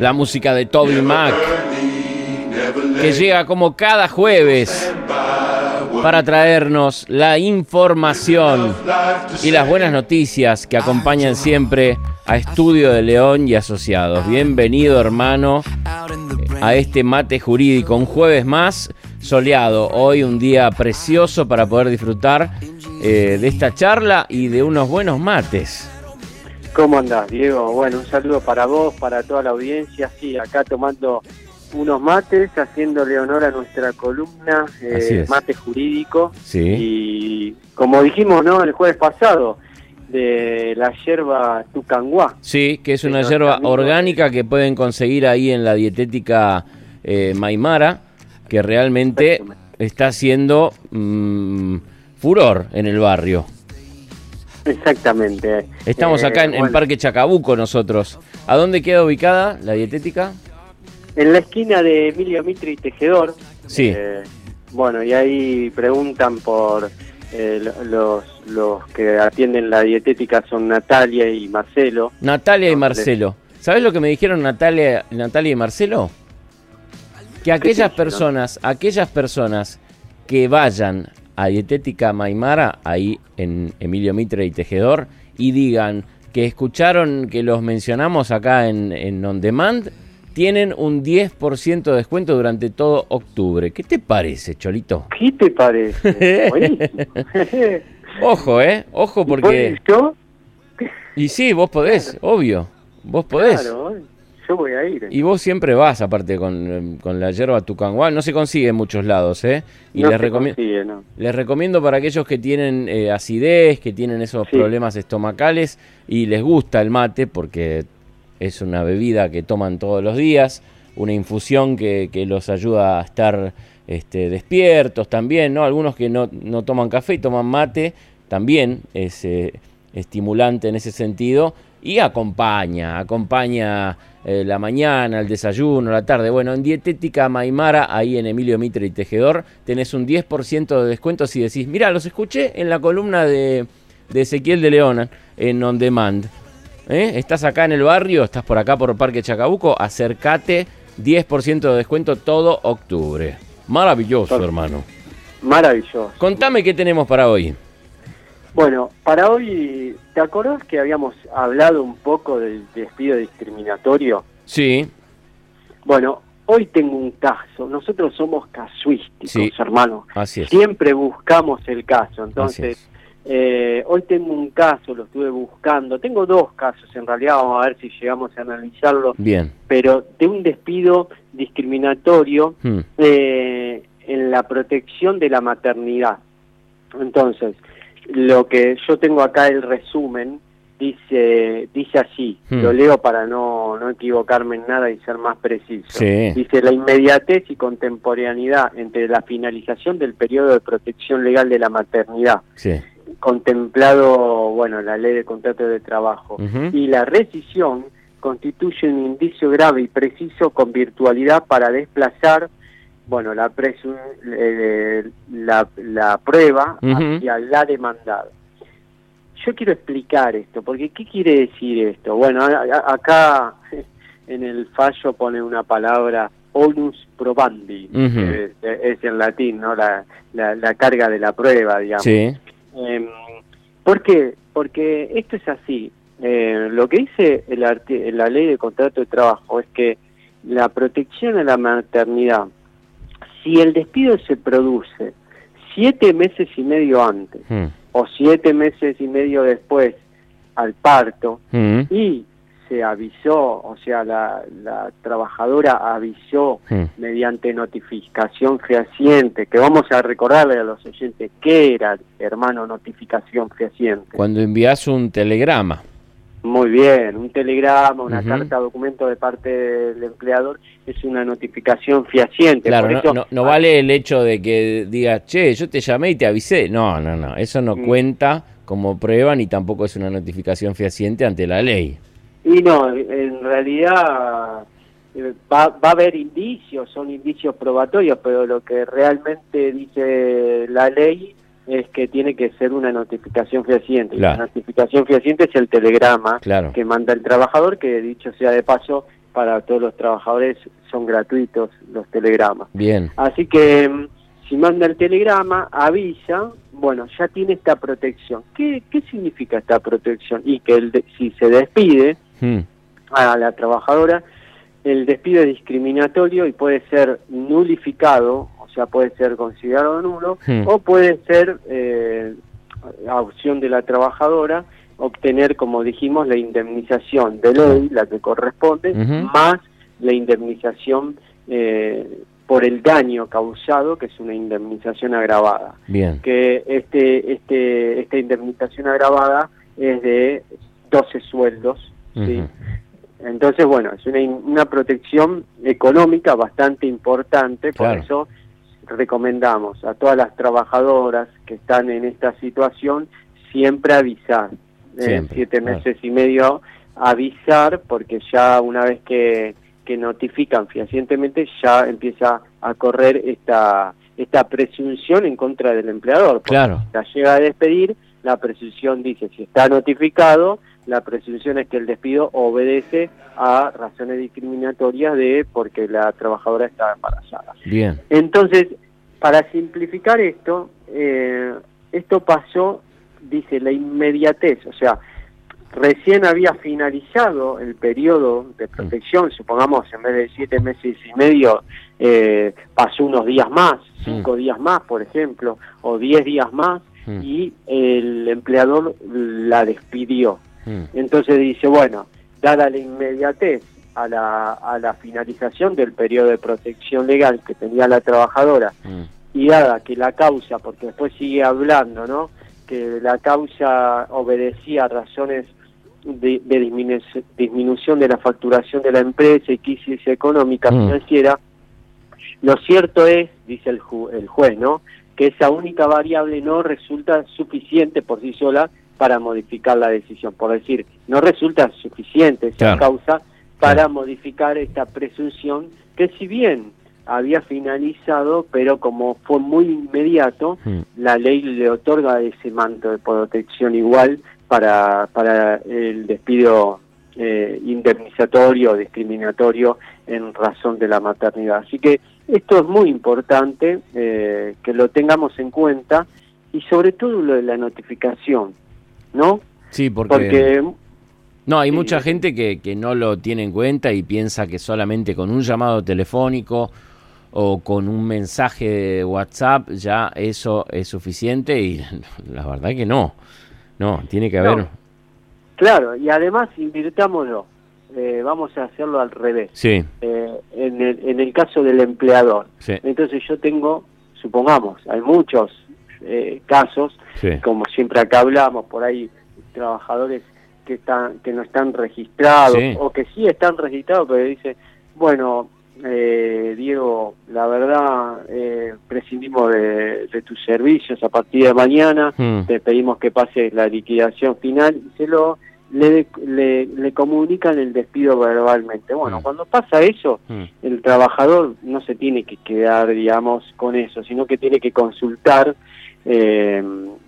La música de Toby Mac, que llega como cada jueves para traernos la información y las buenas noticias que acompañan siempre a Estudio de León y Asociados. Bienvenido hermano a este mate jurídico, un jueves más soleado, hoy un día precioso para poder disfrutar eh, de esta charla y de unos buenos mates. ¿Cómo andás, Diego? Bueno, un saludo para vos, para toda la audiencia. Sí, acá tomando unos mates, haciéndole honor a nuestra columna, eh, mate jurídico. Sí. Y como dijimos, ¿no? El jueves pasado, de la yerba tucanguá. Sí, que es una yerba orgánica que pueden conseguir ahí en la dietética eh, Maimara, que realmente está haciendo mm, furor en el barrio. Exactamente. Estamos acá en, eh, Parque Chacabuco nosotros. ¿A dónde queda ubicada la dietética? En la esquina de Emilio Mitre y Tejedor. Sí. Eh, bueno, y ahí preguntan por eh, los, los que atienden la dietética son Natalia y Marcelo. Natalia y Marcelo. ¿Sabes lo que me dijeron Natalia, Natalia y Marcelo? Que aquellas personas, aquellas personas que vayan a Dietética Maimara, ahí en Emilio Mitre y Tejedor, y digan que escucharon que los mencionamos acá en, en On Demand, tienen un 10% de descuento durante todo octubre. ¿Qué te parece, Cholito? ¿Qué te parece? Ojo, ¿eh? Ojo porque... ¿Yo? Y sí, vos podés, obvio. Vos podés. Claro, yo voy a ir. Y vos siempre vas, aparte, con, la yerba tucanguá. No se consigue en muchos lados, ¿eh? Y les, recomiendo les recomiendo para aquellos que tienen eh, acidez, que tienen esos problemas estomacales y les gusta el mate, porque es una bebida que toman todos los días, una infusión que, los ayuda a estar este, despiertos también, ¿no? Algunos que no, no toman café y toman mate, también es eh, estimulante en ese sentido y acompaña, acompaña eh, la mañana, el desayuno, la tarde. Bueno, en Dietética Maimara, ahí en Emilio Mitre y Tejedor, tenés un 10% de descuento si decís, mira, los escuché en la columna de, Ezequiel de León en On Demand. ¿Eh? Estás acá en el barrio, estás por acá por Parque Chacabuco, acércate, 10% de descuento todo octubre. Maravilloso, hermano. Maravilloso. Contame qué tenemos para hoy. Bueno, para hoy, ¿te acordás que habíamos hablado un poco del despido discriminatorio? Sí. Bueno, hoy tengo un caso. Nosotros somos casuísticos, hermano. Así es. Siempre buscamos el caso. Entonces, eh, hoy tengo un caso, lo estuve buscando. Tengo dos casos, en realidad, vamos a ver si llegamos a analizarlo. Bien. Pero de un despido discriminatorio hmm. eh, en la protección de la maternidad. Entonces, lo que yo tengo acá el resumen dice dice así, hmm. lo leo para no, no equivocarme en nada y ser más preciso. Dice la inmediatez y contemporaneidad entre la finalización del periodo de protección legal de la maternidad, contemplado, bueno, la ley de contrato de trabajo, y la rescisión constituye un indicio grave y preciso con virtualidad para desplazar bueno, la, eh, la, la, prueba hacia la demandada. Yo quiero explicar esto, porque ¿qué quiere decir esto? Bueno, acá en el fallo pone una palabra onus probandi, es, en latín, ¿no? La, la, carga de la prueba, digamos. Sí. Eh, ¿Por qué? Porque esto es así. Eh, lo que dice el la ley de contrato de trabajo es que la protección a la maternidad si el despido se produce siete meses y medio antes hmm. o siete meses y medio después al parto hmm. y se avisó, o sea, la, trabajadora avisó hmm. mediante notificación fehaciente, que vamos a recordarle a los oyentes qué era, hermano, notificación fehaciente. Cuando envías un telegrama. Muy bien, un telegrama, una carta, documento de parte del empleador es una notificación fehaciente. Claro, no, vale el hecho de que digas, che, yo te llamé y te avisé. No, no, no, eso no mm. cuenta como prueba ni tampoco es una notificación fehaciente ante la ley. Y no, en realidad eh, va, va a haber indicios, son indicios probatorios, pero lo que realmente dice la ley es que tiene que ser una notificación fehaciente. La notificación fehaciente es el telegrama que manda el trabajador, que dicho sea de paso, para todos los trabajadores son gratuitos los telegramas. Bien. Así que mm, si manda el telegrama, avisa, bueno, ya tiene esta protección. ¿Qué, qué significa esta protección? Y que el si se despide hmm. a la trabajadora, el despido es discriminatorio y puede ser nulificado, o sea, puede ser considerado nulo, hmm. o puede ser eh, a opción de la trabajadora obtener, como dijimos, la indemnización de ley, la que corresponde, más la indemnización eh, por el daño causado, que es una indemnización agravada. Bien. Que este, este, esta indemnización agravada es de 12 sueldos, ¿sí? Entonces, bueno, es una, una protección económica bastante importante, por eso recomendamos a todas las trabajadoras que están en esta situación siempre avisar, en siete meses y medio avisar, porque ya una vez que, que notifican fehacientemente ya empieza a correr esta esta presunción en contra del empleador. Claro. La llega a despedir, la presunción dice si está notificado, la presunción es que el despido obedece a razones discriminatorias de porque la trabajadora está embarazada. Bien. Entonces, para simplificar esto, eh, esto pasó, dice, la inmediatez, o sea, recién había finalizado el periodo de mm. protección, supongamos en vez de siete meses y medio, eh, pasó unos días más, cinco mm. días más, por ejemplo, o diez días más, mm. y el empleador la despidió. Mm. Entonces dice, bueno, dada la inmediatez a la, a la finalización del periodo de protección legal que tenía la trabajadora mm. y dada que la causa, porque después sigue hablando, ¿no? Que la causa obedecía a razones de, disminución de la facturación de la empresa y crisis económica mm. financiera, lo cierto es, dice el, el juez, ¿no? Que esa única variable no resulta suficiente por sí sola para modificar la decisión. Por decir, no resulta suficiente esa causa para modificar esta presunción que si bien había finalizado, pero como fue muy inmediato, mm. la ley le otorga ese manto de protección igual para, para el despido eh, indemnizatorio o discriminatorio en razón de la maternidad. Así que esto es muy importante eh, que lo tengamos en cuenta y sobre todo lo de la notificación. ¿No? Sí, porque... no, hay mucha gente que, que no lo tiene en cuenta y piensa que solamente con un llamado telefónico o con un mensaje de WhatsApp ya eso es suficiente y la verdad que no. No, tiene que haber... Claro, y además invirtámoslo. Eh, vamos a hacerlo al revés. Sí. Eh, en, el, en el caso del empleador. Entonces yo tengo, supongamos, hay muchos eh, casos, como siempre acá hablamos, por ahí trabajadores que están que no están registrados o que sí están registrados, pero dice, bueno, eh, Diego, la verdad, eh, prescindimos de, tus servicios a partir de mañana, hmm. te pedimos que pases la liquidación final, y se lo le, le, comunican el despido verbalmente. Bueno, hmm. cuando pasa eso, hmm. el trabajador no se tiene que quedar, digamos, con eso, sino que tiene que consultar eh,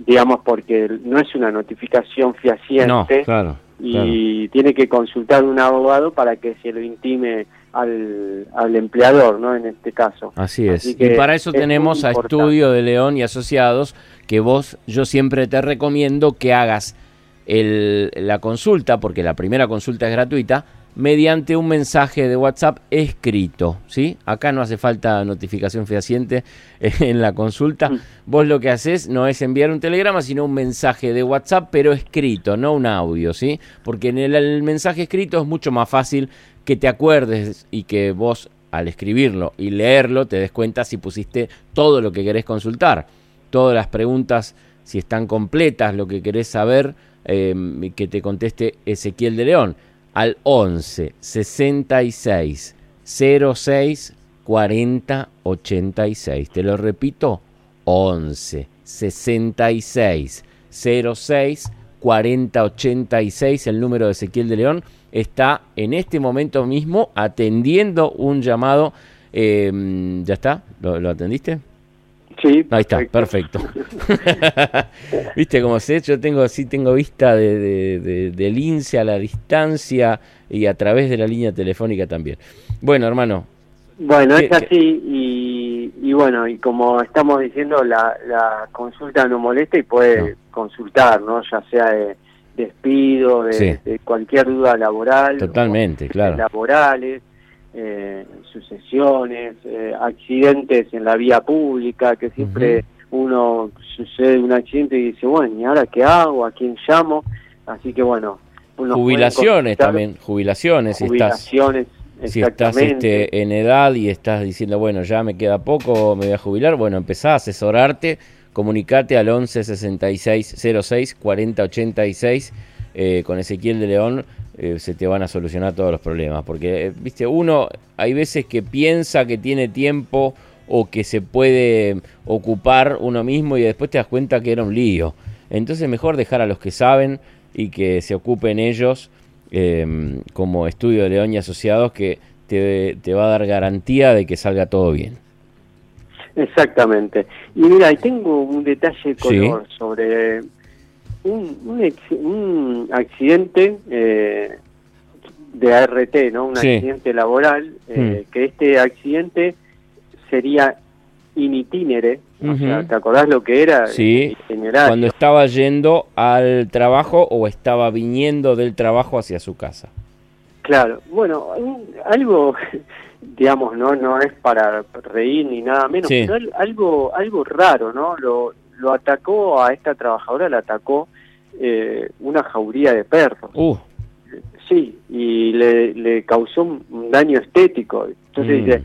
digamos, porque no es una notificación fehaciente y tiene que consultar un abogado para que se lo intime al, al empleador, ¿no? En este caso. Así es. y para eso tenemos a Estudio de León y Asociados, que vos, yo siempre te recomiendo que hagas el, la consulta, porque la primera consulta es gratuita, mediante un mensaje de WhatsApp escrito, ¿sí? Acá no hace falta notificación fehaciente en la consulta. Mm. Vos lo que haces no es enviar un telegrama, sino un mensaje de WhatsApp, pero escrito, no un audio, ¿sí? Porque en el, mensaje escrito es mucho más fácil que te acuerdes y que vos al escribirlo y leerlo te des cuenta si pusiste todo lo que querés consultar, todas las preguntas, si están completas, lo que querés saber, eh, que te conteste Ezequiel de León al 11 66 06 40 86. Te lo repito, 11 66 06 40 86. El número de Ezequiel de León está en este momento mismo atendiendo un llamado. Eh, ¿Ya está? ¿Lo, atendiste? Sí, ahí está, perfecto. Viste cómo sé, yo tengo sí tengo vista de, del INSE a la distancia y a través de la línea telefónica también. Bueno, hermano. Bueno, es así y, y, bueno, y como estamos diciendo, la, la consulta no molesta y puede consultar, ¿no? Ya sea de despido, de, cualquier duda laboral. Totalmente, claro. Laborales, eh, sucesiones, eh, accidentes en la vía pública, que siempre uno sucede un accidente y dice, bueno, ¿y ahora qué hago? ¿A quién llamo? Así que bueno. Jubilaciones también, jubilaciones. Jubilaciones. Si estás este, en edad y estás diciendo, bueno, ya me queda poco, me voy a jubilar, bueno, empezá a asesorarte comunicate al 11 66 06 40 86 con Ezequiel de León. Eh, se te van a solucionar todos los problemas. Porque, eh, viste, uno hay veces que piensa que tiene tiempo o que se puede ocupar uno mismo y después te das cuenta que era un lío. Entonces mejor dejar a los que saben y que se ocupen ellos em, como estudio de León y Asociados que te, te va a dar garantía de que salga todo bien. Exactamente. Y mira, tengo un detalle color sobre un, un, accidente eh, de ART, ¿no? Un accidente laboral, eh, mm. que este accidente sería in itinere, o sea, ¿te acordás lo que era? Sí, cuando estaba yendo al trabajo o estaba viniendo del trabajo hacia su casa. Claro, bueno, algo digamos, no no es para reír ni nada menos, pero algo algo raro, ¿no? Lo, lo atacó a esta trabajadora, la atacó eh, una jauría de perros. Uh. Sí, y le, le causó un daño estético. Entonces mm. dice,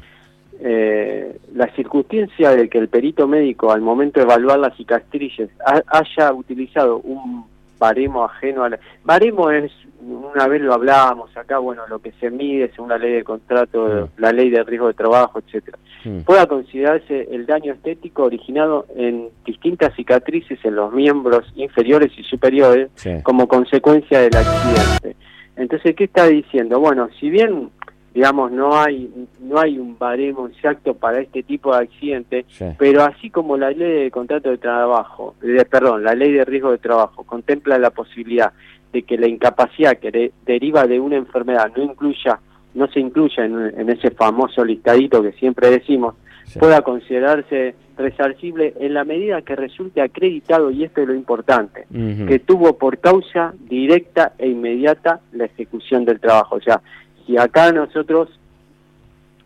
eh, la circunstancia de que el perito médico al momento de evaluar las cicatrices haya utilizado un baremo ajeno a la... Baremo es, una vez lo hablábamos acá, bueno, lo que se mide según la ley de contrato, la ley de riesgo de trabajo, etcétera. Pueda considerarse el daño estético originado en distintas cicatrices en los miembros inferiores y superiores como consecuencia del accidente. Entonces, ¿qué está diciendo? Bueno, si bien digamos no hay no hay un baremo exacto para este tipo de accidente pero así como la ley de contrato de trabajo perdón la ley de riesgo de trabajo contempla la posibilidad de que la incapacidad que deriva de una enfermedad no incluya no se incluya en, ese famoso listadito que siempre decimos pueda considerarse resarcible en la medida que resulte acreditado y esto es lo importante que tuvo por causa directa e inmediata la ejecución del trabajo. O sea y acá nosotros,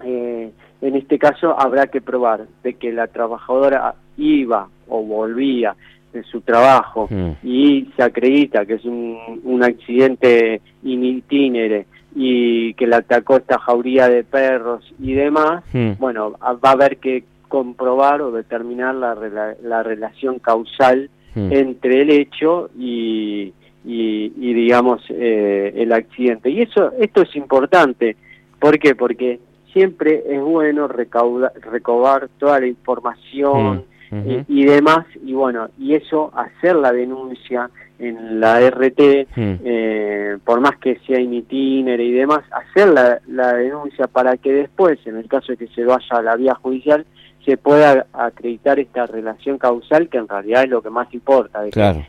eh, en este caso, habrá que probar de que la trabajadora iba o volvía de su trabajo mm. y se acredita que es un, accidente in itinere y que la atacó esta jauría de perros y demás, mm. bueno, va a haber que comprobar o determinar la, la relación causal mm. entre el hecho y, y, digamos eh, el accidente. Y eso esto es importante. ¿Por qué? Porque siempre es bueno recaudar, recaudar toda la información mm, y, demás, y bueno, y eso, hacer la denuncia en la RT, mm. eh, por más que sea in itinere y demás, hacer la, la, denuncia para que después, en el caso de que se vaya a la vía judicial, se pueda acreditar esta relación causal que en realidad es lo que más importa. De claro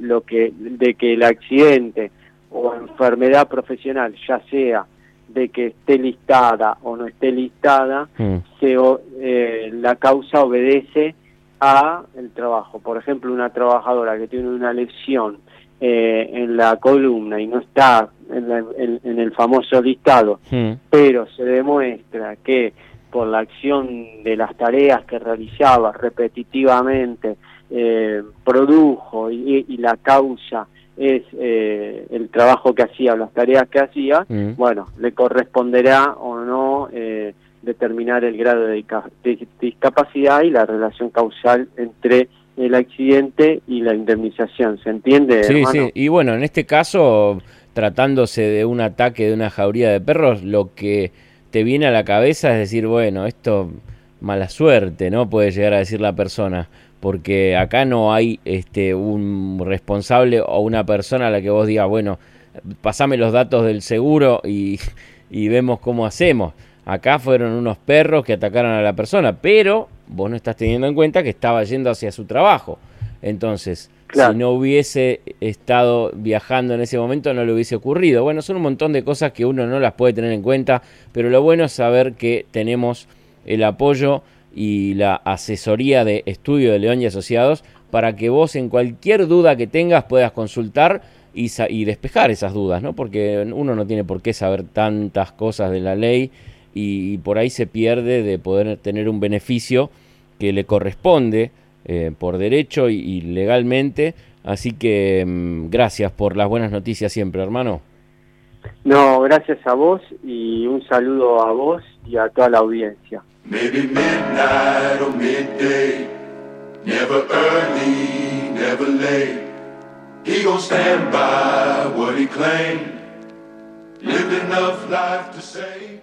lo que de que el accidente o enfermedad profesional, ya sea de que esté listada o no esté listada, mm. se, eh, la causa obedece a el trabajo. Por ejemplo, una trabajadora que tiene una lesión eh, en la columna y no está en, el famoso listado, mm. pero se demuestra que por la acción de las tareas que realizaba repetitivamente eh, produjo y, la causa es eh, el trabajo que hacía, las tareas que hacía, mm. bueno, le corresponderá o no eh, determinar el grado de, discapacidad y la relación causal entre el accidente y la indemnización, ¿se entiende? Sí, sí, y bueno, en este caso, tratándose de un ataque de una jauría de perros, lo que te viene a la cabeza es decir, bueno, esto mala suerte, ¿no? Puede llegar a decir la persona porque acá no hay este, un responsable o una persona a la que vos digas, bueno, pasame los datos del seguro y, vemos cómo hacemos. Acá fueron unos perros que atacaron a la persona, pero vos no estás teniendo en cuenta que estaba yendo hacia su trabajo. Entonces, si no hubiese estado viajando en ese momento, no le hubiese ocurrido. Bueno, son un montón de cosas que uno no las puede tener en cuenta, pero lo bueno es saber que tenemos el apoyo y la asesoría de estudio de León y Asociados para que vos en cualquier duda que tengas puedas consultar y, y despejar esas dudas, ¿no? Porque uno no tiene por qué saber tantas cosas de la ley y, por ahí se pierde de poder tener un beneficio que le corresponde eh, por derecho y, legalmente. Así que mm, gracias por las buenas noticias siempre, hermano. No, gracias a vos y un saludo a vos y a toda la audiencia. Maybe midnight or midday, never early, never late. He gon' stand by what he claimed, lived enough life to say.